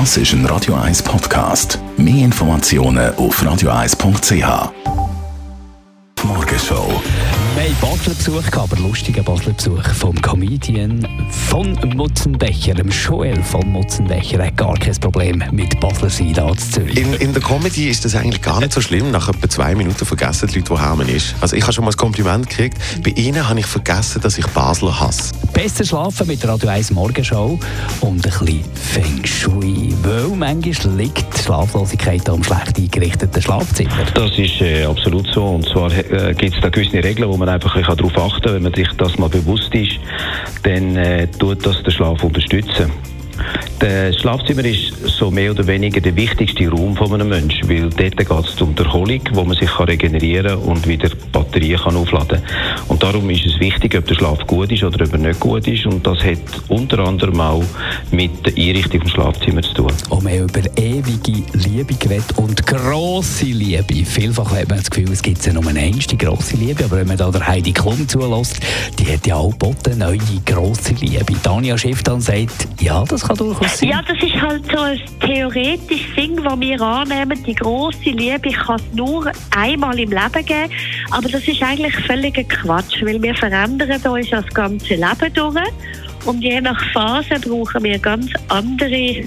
Das ist ein Radio 1 Podcast. Mehr Informationen auf radio1.ch. Die Morgenshow. Wir haben Basler Besuch gehabt, aber lustigen Basler Besuch vom Comedian von Mutzenbecher, dem Joel von Mutzenbecher. Er hat gar kein Problem mit Basler sein zu Zürich. In, in der Comedy ist das eigentlich gar nicht so schlimm. Nach etwa zwei Minuten vergessen die Leute, woher man ist. Also ich habe schon mal ein Kompliment gekriegt. Bei ihnen habe ich vergessen, dass ich Basler hasse. Besser schlafen mit der Radio 1 Morgenshow und ein bisschen Feng Shui. Weil manchmal liegt die Schlaflosigkeit am schlecht eingerichteten Schlafzimmer. Das ist äh, absolut so. Und zwar äh, gibt es da gewisse Regeln, wo man einfach darauf achten kann. Wenn man sich das mal bewusst ist, dann äh, tut das den Schlaf unterstützen. Das Schlafzimmer ist so mehr oder weniger der wichtigste Raum von einem Menschen, weil dort geht es um die Erholung, wo man sich kann regenerieren und wieder Batterien kann aufladen Und darum ist es wichtig, ob der Schlaf gut ist oder ob er nicht gut ist. Und das hat unter anderem auch mit der Einrichtung des Schlafzimmers zu tun. Und wir haben über ewige Liebe geredet und grosse Liebe. Vielfach hat man das Gefühl, es gibt ja nur eine einzige grosse Liebe, aber wenn man da der Heidi Klum zulässt, die hat ja auch eine neue grosse Liebe. Tanja Schiff dann sagt, ja, das kann durchaus sein. Ja, das ist halt so ein theoretisches Ding, das wir annehmen. Die grosse Liebe kann es nur einmal im Leben geben. Aber das ist eigentlich völliger Quatsch, weil wir verändern uns das ganze Leben durch. Und je nach Phase brauchen wir ganz andere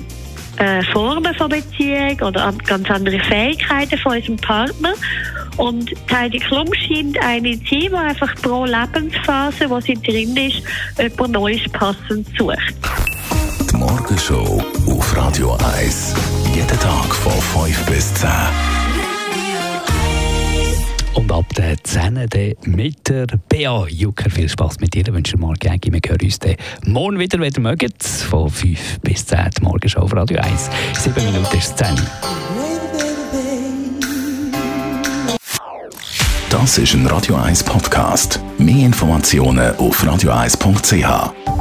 äh, Formen von Beziehung oder an, ganz andere Fähigkeiten von unserem Partner. Und Heidi Klum scheint eine zu sein, die einfach pro Lebensphase, wo sie drin ist, jemand Neues passend sucht. Morgenshow auf Radio 1. Jeden Tag von 5 bis 10. Und ab der 10. dann mit der Bea Jucker. Viel Spaß mit dir. Wünsche dir Marc Jägi. Wir hören uns dann morgen wieder, wenn ihr mögt. Von 5 bis 10. Die Morgenshow auf Radio 1. 7 Minuten ist 10. Das ist ein Radio 1 Podcast. Mehr Informationen auf radio1.ch.